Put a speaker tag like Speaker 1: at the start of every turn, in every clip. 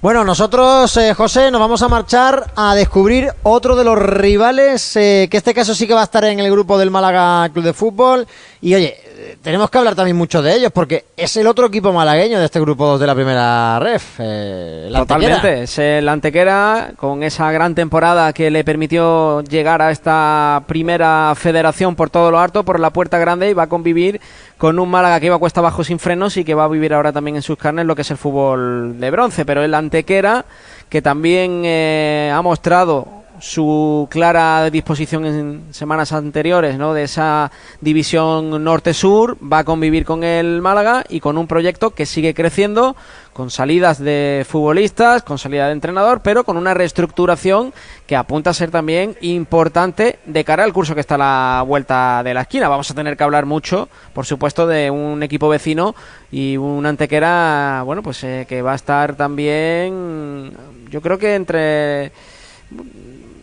Speaker 1: Bueno, nosotros, eh, José, nos vamos a marchar a descubrir otro de los rivales, eh, que este caso sí que va a estar en el grupo del Málaga Club de Fútbol. Y oye, tenemos que hablar también mucho de ellos, porque es el otro equipo malagueño de este grupo 2 de la primera ref. Eh,
Speaker 2: Totalmente, es el Antequera, con esa gran temporada que le permitió llegar a esta primera federación por todo lo harto, por la puerta grande, y va a convivir con un Málaga que iba a cuesta abajo sin frenos y que va a vivir ahora también en sus carnes lo que es el fútbol de bronce. Pero el Antequera, que también eh, ha mostrado su clara disposición en semanas anteriores, ¿no? De esa división norte-sur, va a convivir con el Málaga y con un proyecto que sigue creciendo, con salidas de futbolistas, con salida de entrenador, pero con una reestructuración que apunta a ser también importante de cara al curso que está a la vuelta de la esquina. Vamos a tener que hablar mucho, por supuesto, de un equipo vecino y un antequera, bueno, pues eh, que va a estar también, yo creo que entre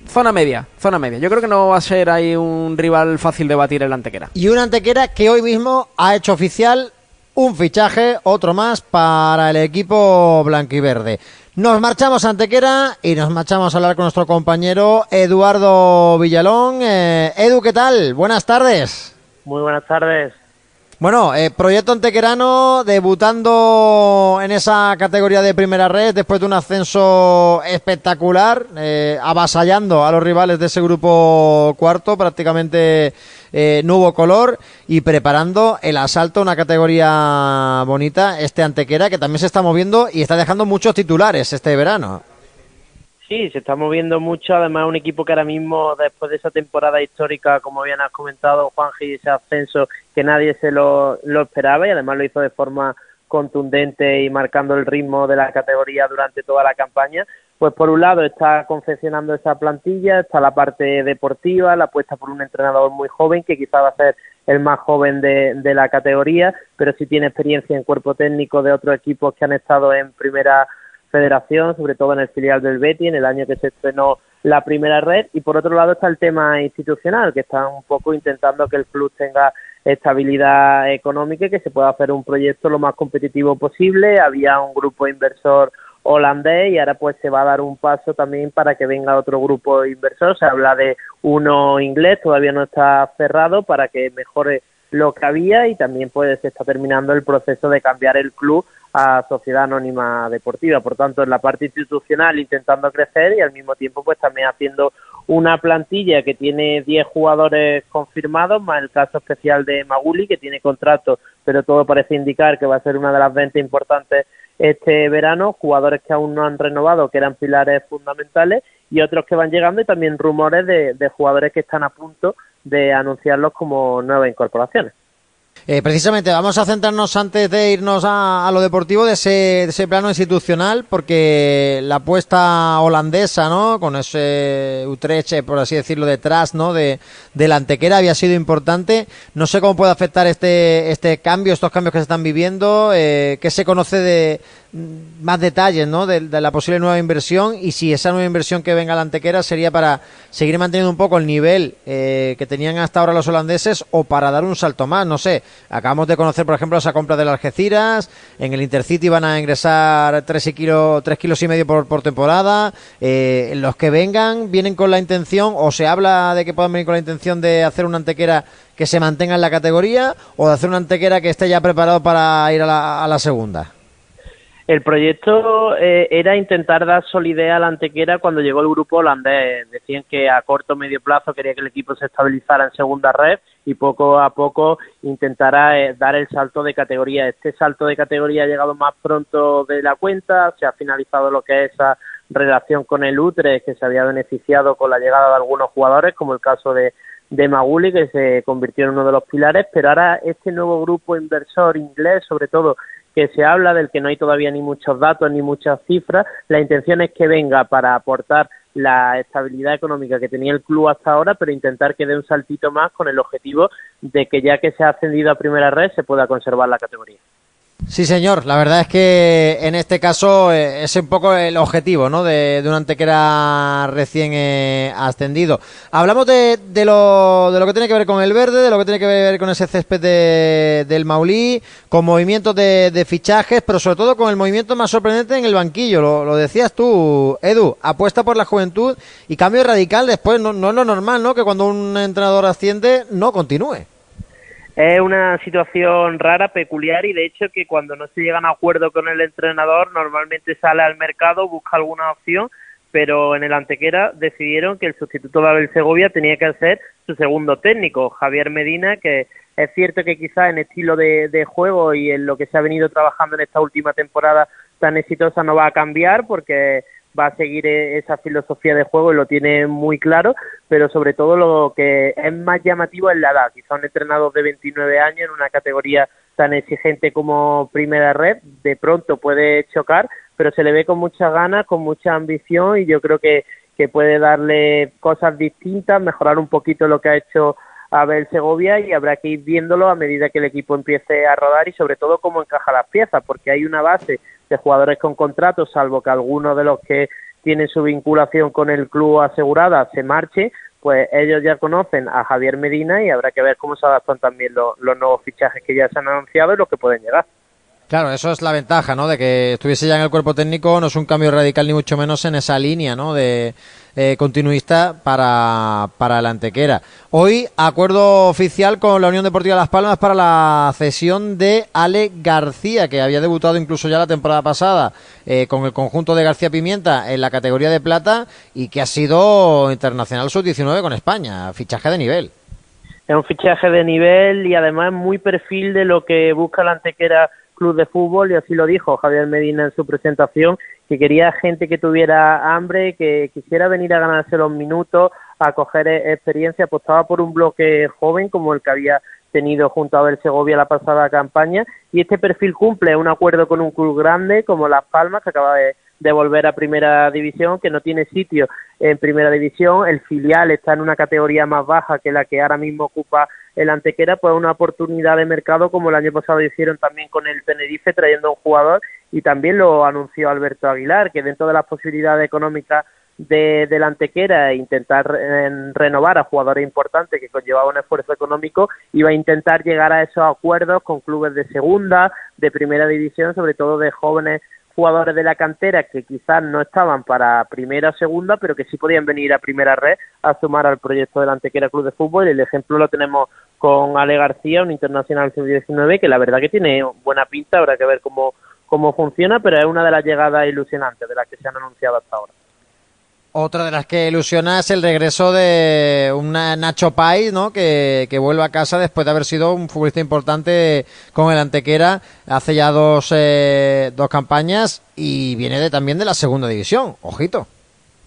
Speaker 2: zona media, zona media. Yo creo que no va a ser ahí un rival fácil de batir el Antequera.
Speaker 1: Y un Antequera que hoy mismo ha hecho oficial un fichaje, otro más para el equipo blanquiverde. Nos marchamos a Antequera y nos marchamos a hablar con nuestro compañero Eduardo Villalón. Eh, Edu, ¿qué tal? Buenas tardes.
Speaker 3: Muy buenas tardes.
Speaker 1: Bueno, eh, Proyecto Antequerano debutando en esa categoría de primera red después de un ascenso espectacular, eh, avasallando a los rivales de ese grupo cuarto, prácticamente eh, color y preparando el asalto a una categoría bonita, este Antequera que también se está moviendo y está dejando muchos titulares este verano.
Speaker 3: Sí, se está moviendo mucho. Además, un equipo que ahora mismo, después de esa temporada histórica, como bien has comentado, Juan y ese ascenso que nadie se lo, lo esperaba y además lo hizo de forma contundente y marcando el ritmo de la categoría durante toda la campaña. Pues por un lado está confeccionando esa plantilla, está la parte deportiva, la apuesta por un entrenador muy joven que quizá va a ser el más joven de, de la categoría, pero sí tiene experiencia en cuerpo técnico de otros equipos que han estado en primera federación, sobre todo en el filial del Betty, en el año que se estrenó la primera red. Y por otro lado está el tema institucional, que está un poco intentando que el club tenga estabilidad económica y que se pueda hacer un proyecto lo más competitivo posible. Había un grupo inversor holandés y ahora pues se va a dar un paso también para que venga otro grupo inversor. Se habla de uno inglés, todavía no está cerrado para que mejore lo que había y también pues se está terminando el proceso de cambiar el club a Sociedad Anónima Deportiva. Por tanto, en la parte institucional intentando crecer y al mismo tiempo pues también haciendo una plantilla que tiene 10 jugadores confirmados, más el caso especial de Maguli, que tiene contrato, pero todo parece indicar que va a ser una de las ventas importantes este verano, jugadores que aún no han renovado, que eran pilares fundamentales, y otros que van llegando, y también rumores de, de jugadores que están a punto de anunciarlos como nuevas incorporaciones.
Speaker 1: Eh, precisamente, vamos a centrarnos antes de irnos a, lo deportivo de ese, ese, plano institucional, porque la apuesta holandesa, ¿no? Con ese Utrecht, por así decirlo, detrás, ¿no? De, de la antequera había sido importante. No sé cómo puede afectar este, este cambio, estos cambios que se están viviendo, eh, qué se conoce de, más detalles ¿no? De, la posible nueva inversión y si esa nueva inversión que venga a la Antequera sería para seguir manteniendo un poco el nivel eh, que tenían hasta ahora los holandeses o para dar un salto más, no sé. Acabamos de conocer, por ejemplo, esa compra de las Algeciras, en el Intercity van a ingresar 3 kilos, tres kilos y medio por, por temporada. Eh, los que vengan vienen con la intención o se habla de que puedan venir con la intención de hacer una Antequera que se mantenga en la categoría o de hacer una Antequera que esté ya preparado para ir a la segunda.
Speaker 3: El proyecto eh, era intentar dar solidez a la antequera cuando llegó el grupo holandés. Decían que a corto o medio plazo quería que el equipo se estabilizara en segunda red y poco a poco intentara eh, dar el salto de categoría. Este salto de categoría ha llegado más pronto de la cuenta, se ha finalizado lo que es esa relación con el Utre, que se había beneficiado con la llegada de algunos jugadores, como el caso de, de Maguli, que se convirtió en uno de los pilares, pero ahora este nuevo grupo inversor inglés, sobre todo que se habla, del que no hay todavía ni muchos datos ni muchas cifras. La intención es que venga para aportar la estabilidad económica que tenía el club hasta ahora, pero intentar que dé un saltito más con el objetivo de que ya que se ha ascendido a primera red se pueda conservar la categoría.
Speaker 1: Sí, señor. La verdad es que en este caso eh, es un poco el objetivo, ¿no? De, de un antequera recién eh, ascendido. Hablamos de, de, lo, de lo que tiene que ver con el verde, de lo que tiene que ver con ese césped de, del Maulí, con movimientos de, de, fichajes, pero sobre todo con el movimiento más sorprendente en el banquillo. Lo, lo decías tú, Edu. Apuesta por la juventud y cambio radical después. No, no es lo normal, ¿no? Que cuando un entrenador asciende no continúe.
Speaker 3: Es una situación rara, peculiar y de hecho que cuando no se llegan a acuerdo con el entrenador normalmente sale al mercado, busca alguna opción, pero en el Antequera decidieron que el sustituto de Abel Segovia tenía que ser su segundo técnico, Javier Medina, que es cierto que quizás en estilo de, de juego y en lo que se ha venido trabajando en esta última temporada tan exitosa no va a cambiar porque va a seguir e-, esa filosofía de juego y lo tiene muy claro, pero sobre todo lo que es más llamativo es la edad. Quizá un entrenador de 29 años en una categoría tan exigente como Primera Red, de pronto puede chocar, pero se le ve con muchas ganas, con mucha ambición y yo creo que, que puede darle cosas distintas, mejorar un poquito lo que ha hecho Abel Segovia y habrá que ir viéndolo a medida que el equipo empiece a rodar y sobre todo cómo encaja las piezas, porque hay una base de jugadores con contratos, salvo que alguno de los que tienen su vinculación con el club asegurada se marche, pues ellos ya conocen a Javier Medina y habrá que ver cómo se adaptan también los, los nuevos fichajes que ya se han anunciado y los que pueden llegar.
Speaker 1: Claro, eso es la ventaja, ¿no? De que estuviese ya en el cuerpo técnico, no es un cambio radical ni mucho menos en esa línea, ¿no? De eh, continuista para, para la Antequera. Hoy, acuerdo oficial con la Unión Deportiva Las Palmas para la cesión de Ale García, que había debutado incluso ya la temporada pasada eh, con el conjunto de García Pimienta en la categoría de plata y que ha sido internacional sub-19 con España, fichaje de nivel.
Speaker 3: Es un fichaje de nivel y además muy perfil de lo que busca la Antequera club de fútbol y así lo dijo Javier Medina en su presentación, que quería gente que tuviera hambre, que quisiera venir a ganarse los minutos, a coger e-, experiencia, apostaba por un bloque joven como el que había tenido junto a Abel Segovia la pasada campaña. Y este perfil cumple un acuerdo con un club grande como Las Palmas que acaba de, de volver a primera división que no tiene sitio en primera división. El filial está en una categoría más baja que la que ahora mismo ocupa el Antequera pues una oportunidad de mercado como el año pasado hicieron también con el Tenerife trayendo un jugador y también lo anunció Alberto Aguilar que dentro de las posibilidades económicas de, de la Antequera e intentar eh, renovar a jugadores importantes que conllevaba un esfuerzo económico iba a intentar llegar a esos acuerdos con clubes de segunda, de primera división, sobre todo de jóvenes jugadores de la cantera que quizás no estaban para primera o segunda, pero que sí podían venir a primera red a sumar al proyecto del Antequera Club de Fútbol. El ejemplo lo tenemos con Ale García, un internacional sub-19, que la verdad que tiene buena pinta, habrá que ver cómo, cómo funciona, pero es una de las llegadas ilusionantes de las que se han anunciado hasta ahora.
Speaker 1: Otra de las que ilusiona es el regreso de un Nacho Pais, ¿no? Que, que, vuelve a casa después de haber sido un futbolista importante con el Antequera hace ya dos, eh, dos campañas y viene de, también de la segunda división. Ojito.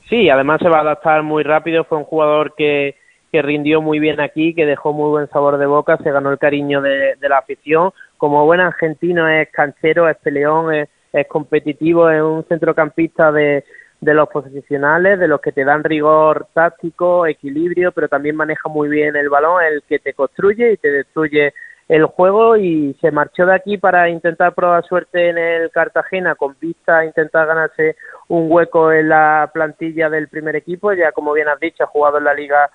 Speaker 3: Sí, además se va a adaptar muy rápido. Fue un jugador que, que rindió muy bien aquí, que dejó muy buen sabor de boca, se ganó el cariño de, de la afición. Como buen argentino es canchero, es peleón, es, es competitivo, es un centrocampista de de los posicionales, de los que te dan rigor táctico, equilibrio, pero también maneja muy bien el balón, el que te construye y te destruye el juego. Y se marchó de aquí para intentar probar suerte en el Cartagena con vista a intentar ganarse un hueco en la plantilla del primer equipo, ya como bien has dicho ha jugado en la liga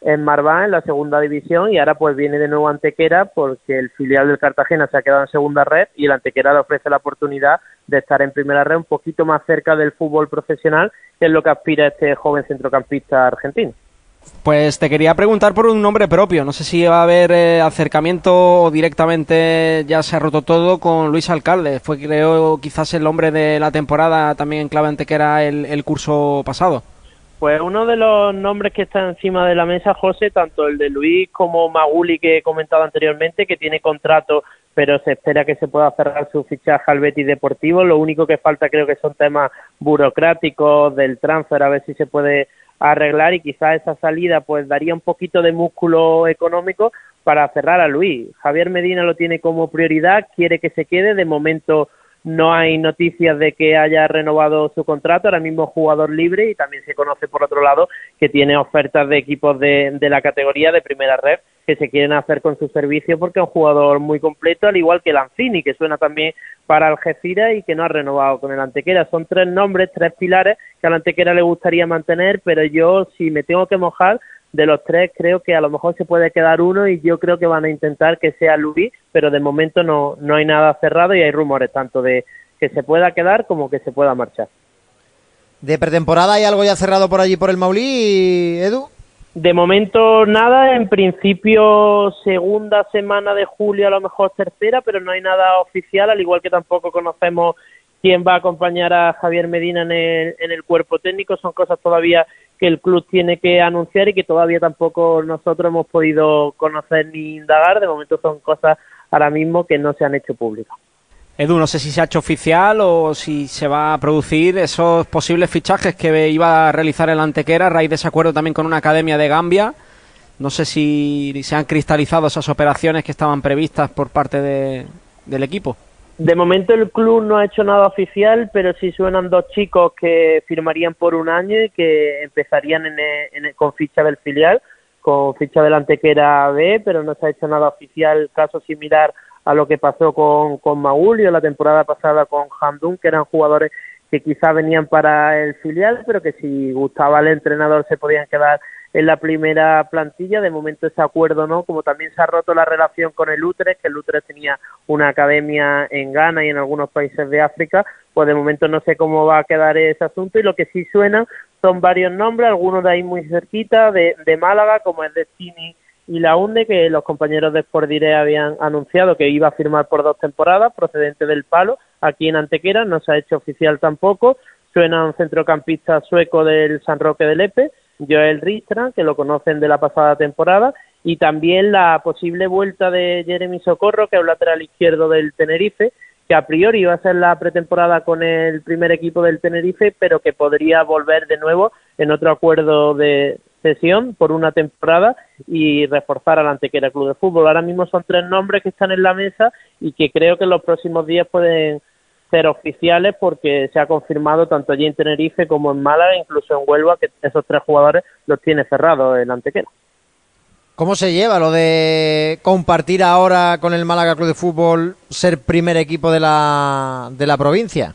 Speaker 3: en Marván, en la segunda división, y ahora pues viene de nuevo Antequera porque el filial del Cartagena se ha quedado en segunda red y el Antequera le ofrece la oportunidad de estar en primera red un poquito más cerca del fútbol profesional, que es lo que aspira este joven centrocampista argentino.
Speaker 2: Pues te quería preguntar por un nombre propio. No sé si va a haber eh, acercamiento o directamente ya se ha roto todo con Luis Alcalde. Fue, creo, quizás el hombre de la temporada también en clave Antequera el curso pasado.
Speaker 3: Pues uno de los nombres que está encima de la mesa, José, tanto el de Luis como Maguli que he comentado anteriormente, que tiene contrato, pero se espera que se pueda cerrar su fichaje al Betis Deportivo. Lo único que falta creo que son temas burocráticos del transfer, a ver si se puede arreglar y quizás esa salida pues daría un poquito de músculo económico para cerrar a Luis. Javier Medina lo tiene como prioridad, quiere que se quede, de momento no hay noticias de que haya renovado su contrato, ahora mismo jugador libre y también se conoce por otro lado que tiene ofertas de equipos de, de la categoría de primera red que se quieren hacer con su servicio porque es un jugador muy completo, al igual que Lanzini, que suena también para Algeciras y que no ha renovado con el Antequera. Son tres nombres, tres pilares que al Antequera le gustaría mantener, pero yo si me tengo que mojar, de los tres creo que a lo mejor se puede quedar uno y yo creo que van a intentar que sea Luis, pero de momento no, no hay nada cerrado y hay rumores tanto de que se pueda quedar como que se pueda marchar.
Speaker 1: ¿De pretemporada hay algo ya cerrado por allí por el Maulí, Edu?
Speaker 3: De momento nada, en principio segunda semana de julio, a lo mejor tercera, pero no hay nada oficial, al igual que tampoco conocemos quién va a acompañar a Javier Medina en el, en el cuerpo técnico, son cosas todavía que el club tiene que anunciar y que todavía tampoco nosotros hemos podido conocer ni indagar. De momento son cosas ahora mismo que no se han hecho públicas.
Speaker 2: Edu, no sé si se ha hecho oficial o si se va a producir esos posibles fichajes que iba a realizar el Antequera a raíz de ese acuerdo también con una academia de Gambia. No sé si se han cristalizado esas operaciones que estaban previstas por parte de, del equipo.
Speaker 3: De momento el club no ha hecho nada oficial, pero sí suenan dos chicos que firmarían por un año y que empezarían en en con ficha del filial, con ficha del Antequera B, pero no se ha hecho nada oficial, caso similar a lo que pasó con, con Maulio la temporada pasada con Hamdun, que eran jugadores que quizá venían para el filial, pero que si gustaba el entrenador se podían quedar en la primera plantilla. De momento ese acuerdo no, como también se ha roto la relación con el Utrecht, que el Utrecht tenía una academia en Ghana y en algunos países de África, pues de momento no sé cómo va a quedar ese asunto y lo que sí suena son varios nombres, algunos de ahí muy cerquita, de, de Málaga, como es Destiny y la UNDE, que los compañeros de Sport habían anunciado que iba a firmar por dos temporadas, procedente del Palo, aquí en Antequera, no se ha hecho oficial tampoco. Suena un centrocampista sueco del San Roque del Epe, Joel Ristra, que lo conocen de la pasada temporada, y también la posible vuelta de Jeremy Socorro, que es un lateral izquierdo del Tenerife, que a priori iba a ser la pretemporada con el primer equipo del Tenerife, pero que podría volver de nuevo en otro acuerdo de sesión por una temporada y reforzar al Antequera Club de Fútbol. Ahora mismo son tres nombres que están en la mesa y que creo que en los próximos días pueden ser oficiales porque se ha confirmado tanto allí en Tenerife como en Málaga, incluso en Huelva, que esos tres jugadores los tiene cerrados el Antequera.
Speaker 1: ¿Cómo se lleva lo de compartir ahora con el Málaga Club de Fútbol ser primer equipo de la, de la provincia?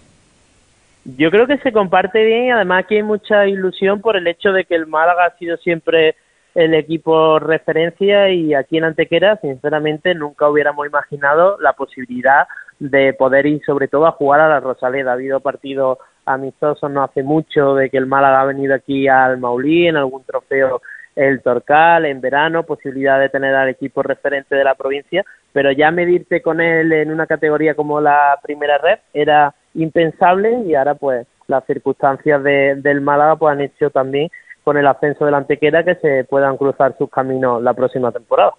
Speaker 3: Yo creo que se comparte bien y además aquí hay mucha ilusión por el hecho de que el Málaga ha sido siempre el equipo referencia y aquí en Antequera, sinceramente, nunca hubiéramos imaginado la posibilidad de poder ir sobre todo a jugar a la Rosaleda. Ha habido partidos amistosos no hace mucho de que el Málaga ha venido aquí al Maulí en algún trofeo el Torcal en verano, posibilidad de tener al equipo referente de la provincia, pero ya medirte con él en una categoría como la primera red era impensable y ahora pues las circunstancias de, del Málaga pues han hecho también con el ascenso de la Antequera que se puedan cruzar sus caminos la próxima temporada.